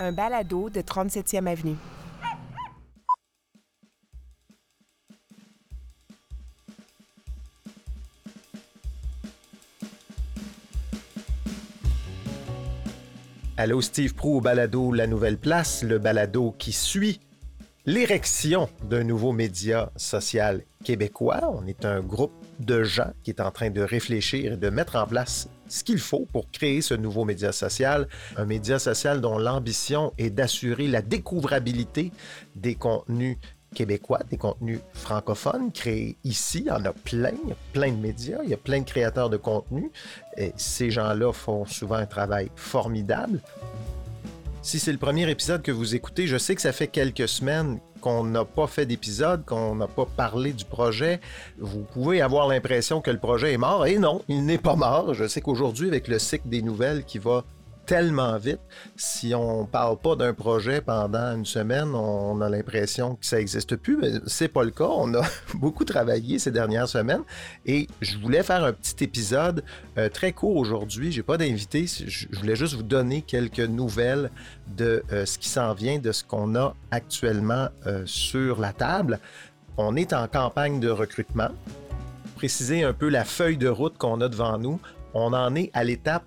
un balado de 37e Avenue. Allô, Steve Prou au balado La Nouvelle Place, le balado qui suit l'érection d'un nouveau média social québécois. On est un groupe de gens qui est en train de réfléchir et de mettre en place ce qu'il faut pour créer ce nouveau média social, un média social dont l'ambition est d'assurer la découvrabilité des contenus québécois, des contenus francophones créés ici. Il y en a plein, il y a plein de médias, il y a plein de créateurs de contenu. Et ces gens-là font souvent un travail formidable. Si c'est le premier épisode que vous écoutez, je sais que ça fait quelques semaines qu'on n'a pas fait d'épisode, qu'on n'a pas parlé du projet. Vous pouvez avoir l'impression que le projet est mort. Et non, il n'est pas mort. Je sais qu'aujourd'hui, avec le cycle des nouvelles qui va tellement vite. Si on parle pas d'un projet pendant une semaine, on a l'impression que ça n'existe plus, mais c'est pas le cas. On a beaucoup travaillé ces dernières semaines et je voulais faire un petit épisode euh, très court aujourd'hui. J'ai pas d'invité. Je voulais juste vous donner quelques nouvelles de euh, ce qui s'en vient, de ce qu'on a actuellement euh, sur la table. On est en campagne de recrutement. Préciser un peu la feuille de route qu'on a devant nous. On en est à l'étape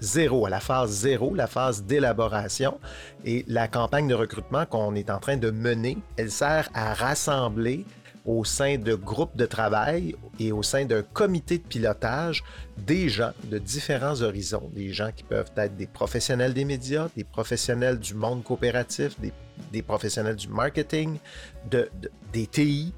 zéro, à la phase zéro, la phase d'élaboration. Et la campagne de recrutement qu'on est en train de mener, elle sert à rassembler au sein de groupes de travail et au sein d'un comité de pilotage des gens de différents horizons, des gens qui peuvent être des professionnels des médias, des professionnels du monde coopératif, des, professionnels du marketing, des TI,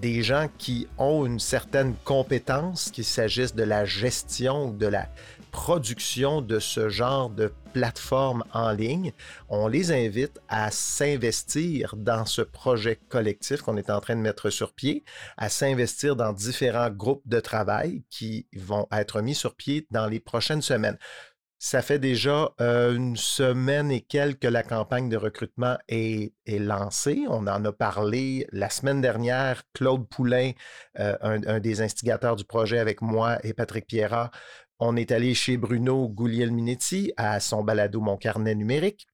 des gens qui ont une certaine compétence, qu'il s'agisse de la gestion ou de la, production de ce genre de plateforme en ligne, on les invite à s'investir dans ce projet collectif qu'on est en train de mettre sur pied, à s'investir dans différents groupes de travail qui vont être mis sur pied dans les prochaines semaines. Ça fait déjà euh, une semaine et quelques que la campagne de recrutement est, lancée. On en a parlé la semaine dernière. Claude Poulain, euh, un, un, des instigateurs du projet avec moi et Patrick Pierrat, on est allé chez Bruno Guglielminetti à son balado Mon carnet numérique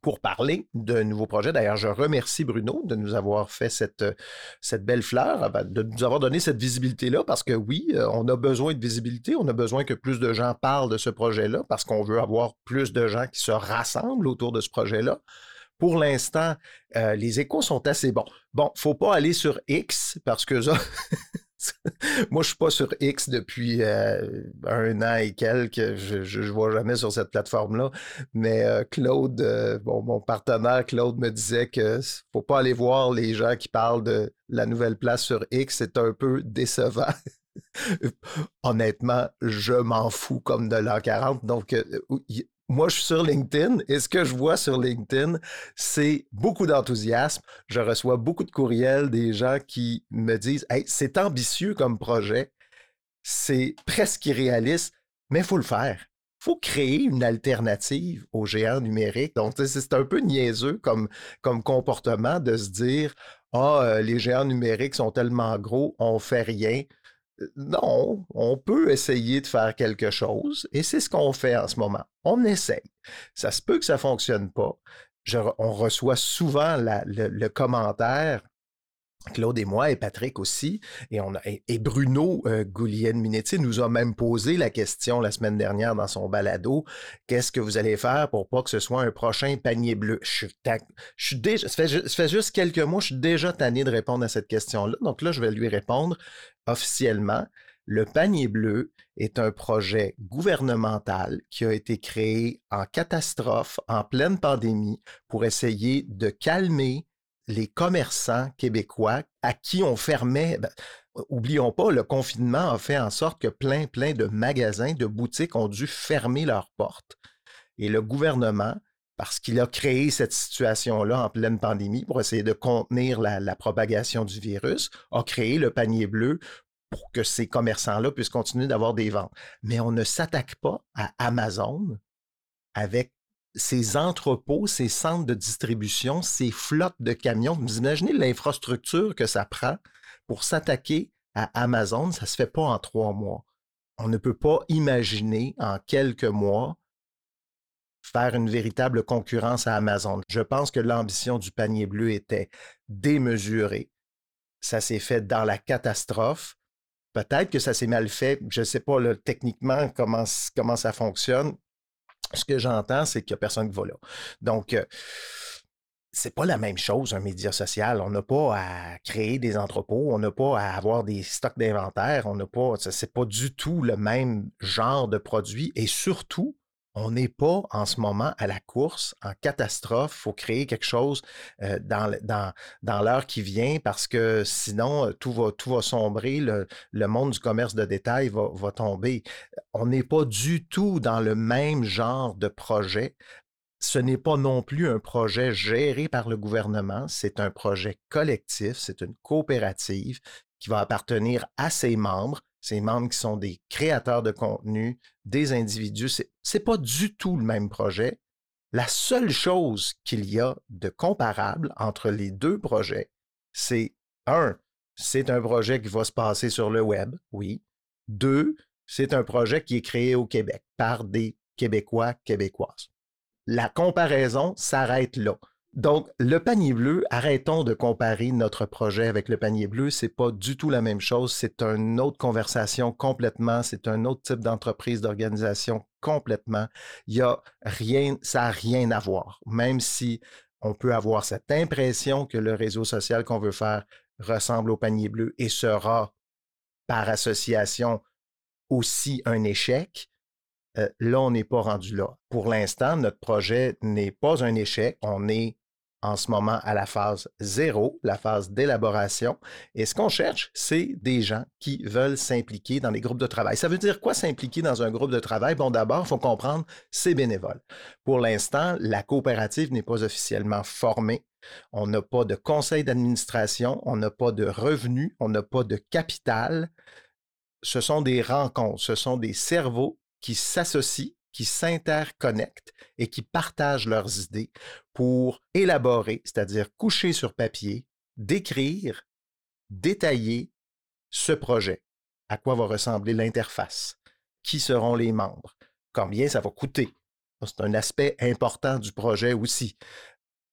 pour parler d'un nouveau projet. D'ailleurs, je remercie Bruno de nous avoir fait cette, belle fleur, de nous avoir donné cette visibilité-là, parce que oui, euh, on a besoin de visibilité, on a besoin que plus de gens parlent de ce projet-là, parce qu'on veut avoir plus de gens qui se rassemblent autour de ce projet-là. Pour l'instant, euh, les échos sont assez bons. Bon, faut pas aller sur X parce que ça, Moi, je suis pas sur X depuis euh, un an et quelques. Je ne vois jamais sur cette plateforme-là. Mais euh, Claude, euh, bon, mon partenaire Claude me disait que faut pas aller voir les gens qui parlent de la nouvelle place sur X. C'est un peu décevant. Honnêtement, je m'en fous comme de l'an 40. Donc, moi, je suis sur LinkedIn et ce que je vois sur LinkedIn, c'est beaucoup d'enthousiasme. Je reçois beaucoup de courriels des gens qui me disent Hey, c'est ambitieux comme projet, c'est presque irréaliste, mais il faut le faire. Il faut créer une alternative aux géants numériques. Donc, c'est un peu niaiseux comme, comportement de se dire Ah, oh, les géants numériques sont tellement gros, on fait rien non, on peut essayer de faire quelque chose et c'est ce qu'on fait en ce moment. On essaye. Ça se peut que ça ne fonctionne pas. on reçoit souvent le, commentaire Claude et moi, et Patrick aussi, et, Bruno euh, Minetti nous a même posé la question la semaine dernière dans son balado qu'est-ce que vous allez faire pour pas que ce soit un prochain panier bleu? Je suis, déjà, ça fait, juste quelques mois, je suis déjà tanné de répondre à cette question-là. Donc là, je vais lui répondre officiellement. Le panier bleu est un projet gouvernemental qui a été créé en catastrophe, en pleine pandémie, pour essayer de calmer les commerçants québécois à qui on fermait, ben, oublions pas, le confinement a fait en sorte que plein, plein de magasins, de boutiques ont dû fermer leurs portes. Et le gouvernement, parce qu'il a créé cette situation-là en pleine pandémie pour essayer de contenir la, la, propagation du virus, a créé le panier bleu pour que ces commerçants-là puissent continuer d'avoir des ventes. Mais on ne s'attaque pas à Amazon avec ces entrepôts, ces centres de distribution, ces flottes de camions. Vous imaginez l'infrastructure que ça prend pour s'attaquer à Amazon, ça ne se fait pas en trois mois. On ne peut pas imaginer en quelques mois faire une véritable concurrence à Amazon. Je pense que l'ambition du panier bleu était démesurée. Ça s'est fait dans la catastrophe. Peut-être que ça s'est mal fait. Je ne sais pas techniquement comment, comment ça fonctionne. Ce que j'entends, c'est qu'il n'y a personne qui va là. Donc, euh, c'est pas la même chose, un média social. On n'a pas à créer des entrepôts, on n'a pas à avoir des stocks d'inventaire, on n'a pas, c'est pas du tout le même genre de produit et surtout, on n'est pas en ce moment à la course, en catastrophe. Il faut créer quelque chose euh, dans, l'heure qui vient parce que sinon, euh, tout va, sombrer. Le, monde du commerce de détail va tomber. On n'est pas du tout dans le même genre de projet ce n'est pas non plus un projet géré par le gouvernement, c'est un projet collectif, c'est une coopérative qui va appartenir à ses membres, ces membres qui sont des créateurs de contenu, des individus. Ce n'est pas du tout le même projet. La seule chose qu'il y a de comparable entre les deux projets, c'est un, c'est un projet qui va se passer sur le web, oui. Deux, c'est un projet qui est créé au Québec par des Québécois, Québécoises la comparaison s'arrête là. Donc, le panier bleu, arrêtons de comparer notre projet avec le panier bleu. C'est pas du tout la même chose. C'est une autre conversation complètement. C'est un autre type d'entreprise, d'organisation complètement. Il y a rien, ça n'a rien à voir. Même si on peut avoir cette impression que le réseau social qu'on veut faire ressemble au panier bleu et sera par association aussi un échec. Euh, là, on n'est pas rendu là. Pour l'instant, notre projet n'est pas un échec. On est en ce moment à la phase zéro, la phase d'élaboration. Et ce qu'on cherche, c'est des gens qui veulent s'impliquer dans les groupes de travail. Ça veut dire quoi s'impliquer dans un groupe de travail? Bon, d'abord, il faut comprendre, c'est bénévole. Pour l'instant, la coopérative n'est pas officiellement formée. On n'a pas de conseil d'administration, on n'a pas de revenus, on n'a pas de capital. Ce sont des rencontres, ce sont des cerveaux qui s'associent, qui s'interconnectent et qui partagent leurs idées pour élaborer, c'est-à-dire coucher sur papier, décrire, détailler ce projet. À quoi va ressembler l'interface? Qui seront les membres? Combien ça va coûter? C'est un aspect important du projet aussi.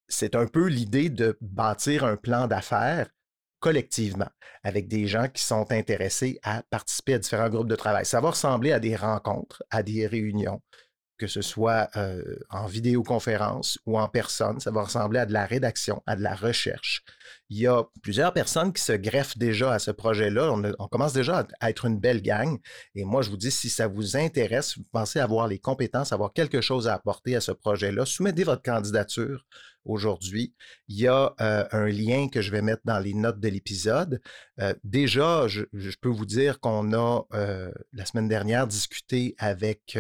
C'est un peu l'idée de bâtir un plan d'affaires collectivement avec des gens qui sont intéressés à participer à différents groupes de travail. Ça va ressembler à des rencontres, à des réunions, que ce soit euh, en vidéoconférence ou en personne. Ça va ressembler à de la rédaction, à de la recherche. Il y a plusieurs personnes qui se greffent déjà à ce projet-là. On, commence déjà à, être une belle gang. Et moi, je vous dis, si ça vous intéresse, vous pensez avoir les compétences, avoir quelque chose à apporter à ce projet-là, soumettez votre candidature aujourd'hui. Il y a euh, un lien que je vais mettre dans les notes de l'épisode. Euh, déjà, je, peux vous dire qu'on a, la semaine dernière, discuté avec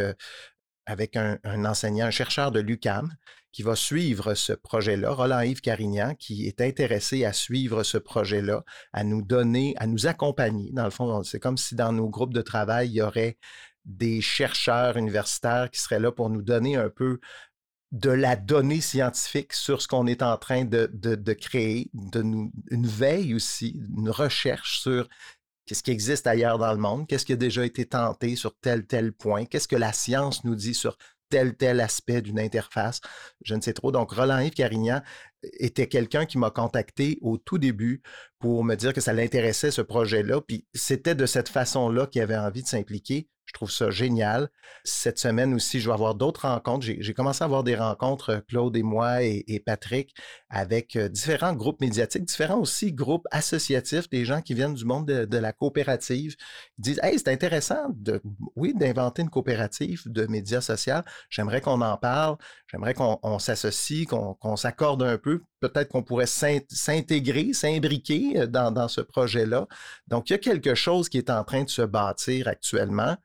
avec un, enseignant, un chercheur de l'UCAM qui va suivre ce projet-là, Roland-Yves Carignan, qui est intéressé à suivre ce projet-là, à nous donner, à nous accompagner. Dans le fond, c'est comme si dans nos groupes de travail, il y aurait des chercheurs universitaires qui seraient là pour nous donner un peu de la donnée scientifique sur ce qu'on est en train de, créer, une veille aussi, une recherche sur Qu'est-ce qui existe ailleurs dans le monde? Qu'est-ce qui a déjà été tenté sur tel, tel point? Qu'est-ce que la science nous dit sur tel, tel aspect d'une interface? Je ne sais trop. Donc, Roland-Yves Carignan était quelqu'un qui m'a contacté au tout début pour me dire que ça l'intéressait, ce projet-là. Puis c'était de cette façon-là qu'il avait envie de s'impliquer. Je trouve ça génial. Cette semaine aussi, je vais avoir d'autres rencontres. J'ai commencé à avoir des rencontres, euh, Claude et moi et, Patrick, avec euh, différents groupes médiatiques, différents aussi groupes associatifs, des gens qui viennent du monde de, la coopérative. Ils disent Hey, c'est intéressant, de, oui, d'inventer une coopérative de médias sociaux. J'aimerais qu'on en parle. J'aimerais qu'on s'associe, qu'on s'accorde un peu. Peut-être qu'on pourrait s'intégrer, s'imbriquer euh, dans, ce projet-là. Donc, il y a quelque chose qui est en train de se bâtir actuellement.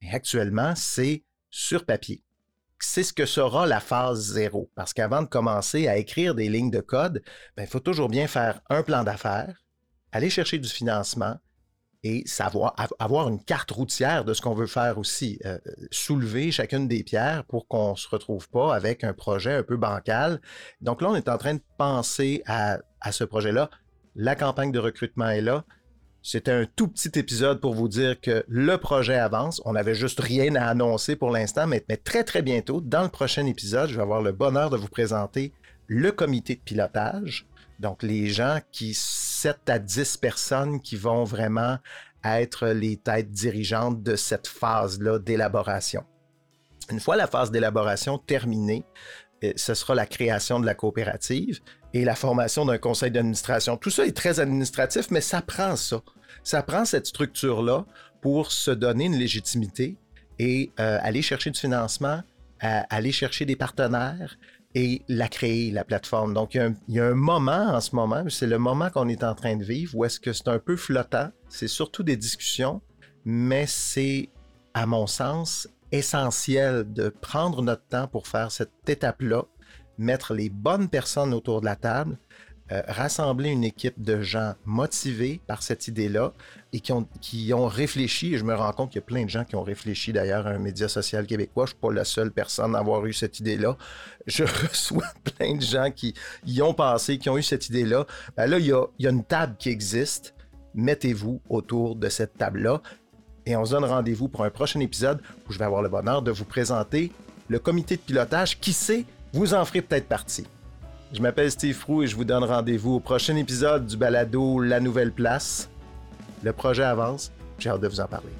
Et actuellement, c'est sur papier. C'est ce que sera la phase zéro. Parce qu'avant de commencer à écrire des lignes de code, ben, il faut toujours bien faire un plan d'affaires, aller chercher du financement et savoir avoir une carte routière de ce qu'on veut faire aussi. Euh, soulever chacune des pierres pour qu'on ne se retrouve pas avec un projet un peu bancal. Donc là, on est en train de penser à, à ce projet-là. La campagne de recrutement est là C'était un tout petit épisode pour vous dire que le projet avance. On n'avait juste rien à annoncer pour l'instant, mais, très très bientôt, dans le prochain épisode, je vais avoir le bonheur de vous présenter le comité de pilotage. Donc les gens qui, 7 à 10 personnes qui vont vraiment être les têtes dirigeantes de cette phase-là d'élaboration. Une fois la phase d'élaboration terminée, euh, ce sera la création de la coopérative et la formation d'un conseil d'administration. Tout ça est très administratif, mais ça prend ça. Ça prend cette structure-là pour se donner une légitimité et euh, aller chercher du financement, aller chercher des partenaires et la créer, la plateforme. Donc, il y a un, moment en ce moment, c'est le moment qu'on est en train de vivre, où est-ce que c'est un peu flottant. C'est surtout des discussions, mais c'est, à mon sens, essentiel de prendre notre temps pour faire cette étape-là, mettre les bonnes personnes autour de la table, euh, rassembler une équipe de gens motivés par cette idée-là et qui ont, réfléchi, je me rends compte qu'il y a plein de gens qui ont réfléchi d'ailleurs à un média social québécois, je ne suis pas la seule personne à avoir eu cette idée-là. Je reçois plein de gens qui y ont pensé, qui ont eu cette idée-là. Ben là, il y, a, il y a une table qui existe. Mettez-vous autour de cette table-là et on se donne rendez-vous pour un prochain épisode où je vais avoir le bonheur de vous présenter le comité de pilotage. Qui sait, vous en ferez peut-être partie. Je m'appelle Steve Frou et je vous donne rendez-vous au prochain épisode du balado La Nouvelle Place. Le projet avance, j'ai hâte de vous en parler.